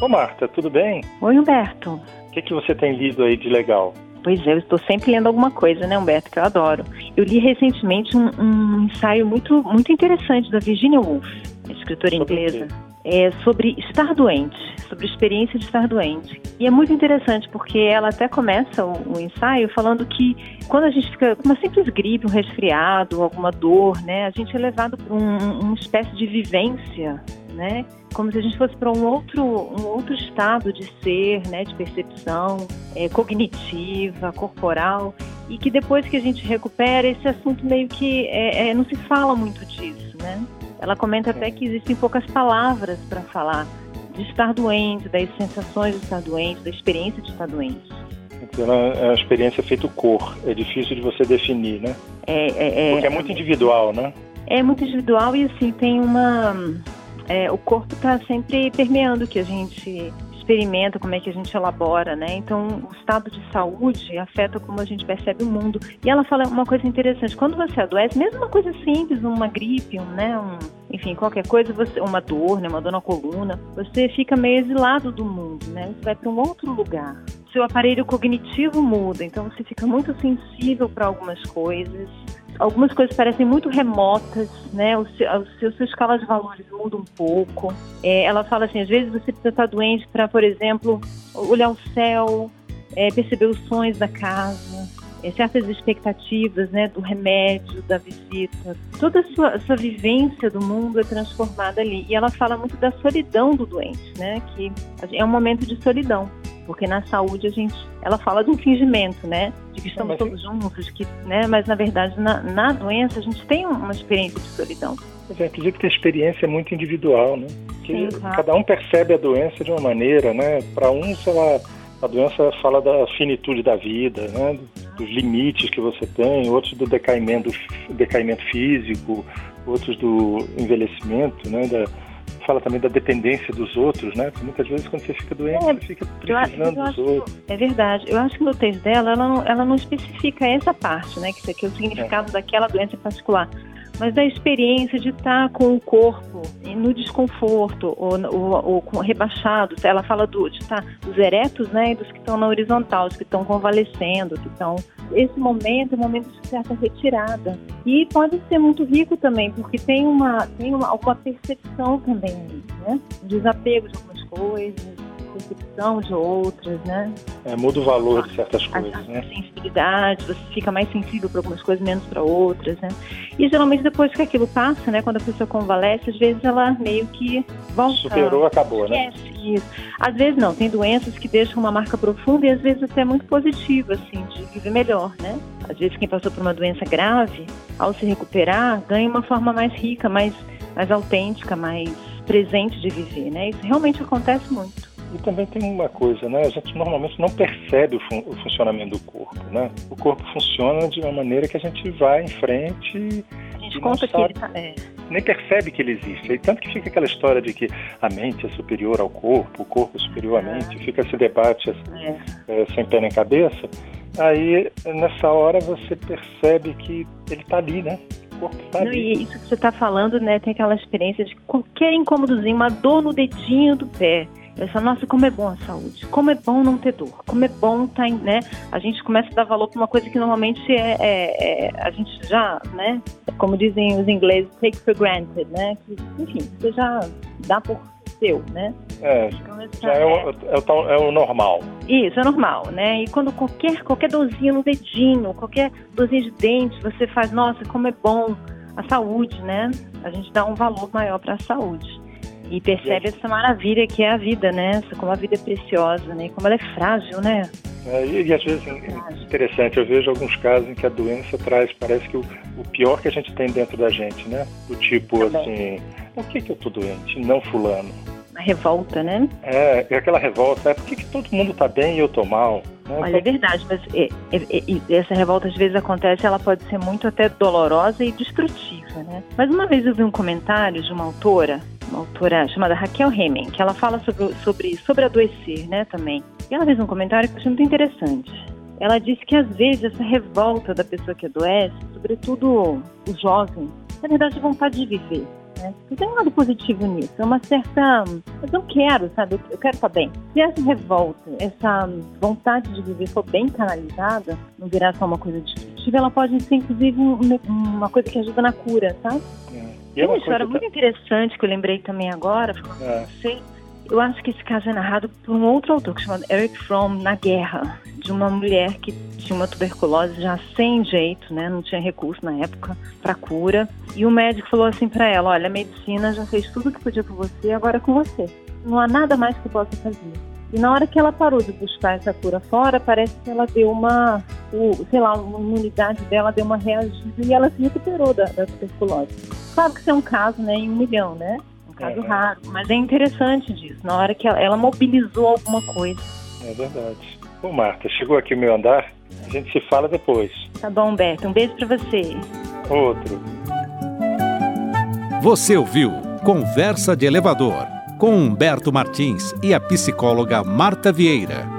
Ô Marta, tudo bem? Oi, Humberto. O que, que você tem lido aí de legal? Pois é, eu estou sempre lendo alguma coisa, né, Humberto, que eu adoro. Eu li recentemente um, um ensaio muito, muito interessante da Virginia Woolf, escritora inglesa, é, sobre estar doente, sobre a experiência de estar doente. E é muito interessante porque ela até começa o, o ensaio falando que quando a gente fica com uma simples gripe, um resfriado, alguma dor, né, a gente é levado para um, uma espécie de vivência, né, como se a gente fosse para um outro, um outro estado de ser, né, de percepção é, cognitiva, corporal, e que depois que a gente recupera, esse assunto meio que é, é, não se fala muito disso, né? Ela comenta até que existem poucas palavras para falar de estar doente, das sensações de estar doente, da experiência de estar doente. Então, é uma experiência feito cor, é difícil de você definir, né? É, é, é, Porque é muito individual, né? É muito individual e assim tem uma é, o corpo está sempre permeando o que a gente experimenta, como é que a gente elabora, né? Então, o estado de saúde afeta como a gente percebe o mundo. E ela fala uma coisa interessante: quando você adoece, mesmo uma coisa simples, uma gripe, um, né, um, enfim, qualquer coisa, você, uma dor, né, uma dor na coluna, você fica meio exilado do mundo, né? Você vai para um outro lugar. Seu aparelho cognitivo muda, então você fica muito sensível para algumas coisas algumas coisas parecem muito remotas, né? O seu, a sua escala de valores muda um pouco. É, ela fala assim, às vezes você precisa estar doente para, por exemplo, olhar o céu, é, perceber os sonhos da casa, é, certas expectativas, né? Do remédio, da visita. Toda a sua, a sua vivência do mundo é transformada ali. E ela fala muito da solidão do doente, né? Que é um momento de solidão porque na saúde a gente, ela fala de um fingimento, né, de que estamos todos juntos, que, né, mas na verdade na, na doença a gente tem uma experiência de solidão. Pois é, inclusive que a experiência é muito individual, né, que Sim, cada um percebe a doença de uma maneira, né, para uns ela, a doença fala da finitude da vida, né, dos limites que você tem, outros do decaimento, decaimento físico, outros do envelhecimento, né, da, fala também da dependência dos outros, né? Porque muitas vezes quando você fica doente, é, você fica precisando eu, eu dos outros. É verdade. Eu acho que no texto dela, ela não, ela não especifica essa parte, né? Que aqui é o significado é. daquela doença em particular mas da experiência de estar com o corpo no desconforto ou, ou, ou rebaixado. Ela fala do, de estar dos eretos, né, e dos que estão na horizontal, os que estão convalescendo, que estão esse momento é um momento de certa retirada. E pode ser muito rico também, porque tem uma, tem uma, uma percepção também, né? Desapego de algumas coisas, percepção de outras, né? É, muda o valor de certas coisas, a, a, né? sensibilidade, você fica mais sensível para algumas coisas, menos para outras, né? E geralmente depois que aquilo passa, né? Quando a pessoa convalesce, às vezes ela meio que volta. Superou, acabou, né? Isso. Às vezes não, tem doenças que deixam uma marca profunda e às vezes até muito positiva, assim, de viver melhor, né? Às vezes quem passou por uma doença grave, ao se recuperar, ganha uma forma mais rica, mais, mais autêntica, mais presente de viver, né? Isso realmente acontece muito. E também tem uma coisa, né? A gente normalmente não percebe o, fun o, funcionamento do corpo, né? O corpo funciona de uma maneira que a gente vai em frente a gente conta que ele tá, é. nem percebe que ele existe. E tanto que fica aquela história de que a mente é superior ao corpo, o corpo é superior à mente, é. fica esse debate assim, é. Sem pé nem cabeça. Aí, nessa hora, você percebe que ele está ali, né? O corpo está ali. E isso que você está falando, né? Tem aquela experiência de qualquer incômodozinho, uma dor no dedinho do pé Pensa, nossa, como é bom a saúde, como é bom não ter dor, como é bom estar, tá, né? A gente começa a dar valor para uma coisa que normalmente é, é, é, a gente já, né? Como dizem os ingleses, take for granted, né? Que, enfim, você já dá por seu, né? É, já é, o, é, o, é o normal. Isso, é normal, né? E quando qualquer, qualquer dorzinha no dedinho, qualquer dorzinha de dente, você faz, nossa, como é bom a saúde, né? A gente dá um valor maior para a saúde. E percebe essa maravilha que é a vida, né? Como a vida é preciosa, né? Como ela é frágil, né? É, e, e, às vezes é interessante, eu vejo alguns casos em que a doença traz, parece que o, o pior que a gente tem dentro da gente, né? Do tipo Também. assim, por que, que eu tô doente? Não fulano. A revolta, né? É, é aquela revolta, é por que, que todo mundo tá bem e eu tô mal? Né? Olha, é verdade, mas é, é, é, essa revolta às vezes acontece, ela pode ser muito até dolorosa e destrutiva, né? Mas uma vez eu vi um comentário de uma autora uma autora chamada Raquel Hemming, que ela fala sobre, sobre, sobre adoecer, né, também. E ela fez um comentário que eu achei muito interessante. Ela disse que às vezes essa revolta da pessoa que adoece, sobretudo os jovens, na verdade, vontade de viver. Né? Tem um lado positivo nisso, é uma certa... Eu não quero, sabe? Eu quero estar bem. Se essa revolta, essa vontade de viver for bem canalizada, não virar só uma coisa destrutiva, ela pode ser, inclusive, um, uma coisa que ajuda na cura, sabe? É. Tem uma história muito interessante que eu lembrei também agora, é. sei, eu acho que esse caso é narrado por um outro autor, que chama Eric Fromm, Na Guerra, de uma mulher que tinha uma tuberculose já sem jeito, né? Não tinha recurso na época para cura. E o médico falou assim para ela: Olha, a medicina já fez tudo o que podia por você, agora é com você. Não há nada mais que possa fazer. E na hora que ela parou de buscar essa cura fora, parece que ela deu uma, sei lá, a imunidade dela deu uma reagida e ela se recuperou da, da tuberculose. Claro que isso é um caso, né, em um milhão, né? Caso é. raro, mas é interessante disso, na hora que ela, ela mobilizou alguma coisa. É verdade. Ô Marta, chegou aqui o meu andar, a gente se fala depois. Tá bom, Beto, um beijo para você. Outro. Você ouviu Conversa de Elevador com Humberto Martins e a psicóloga Marta Vieira.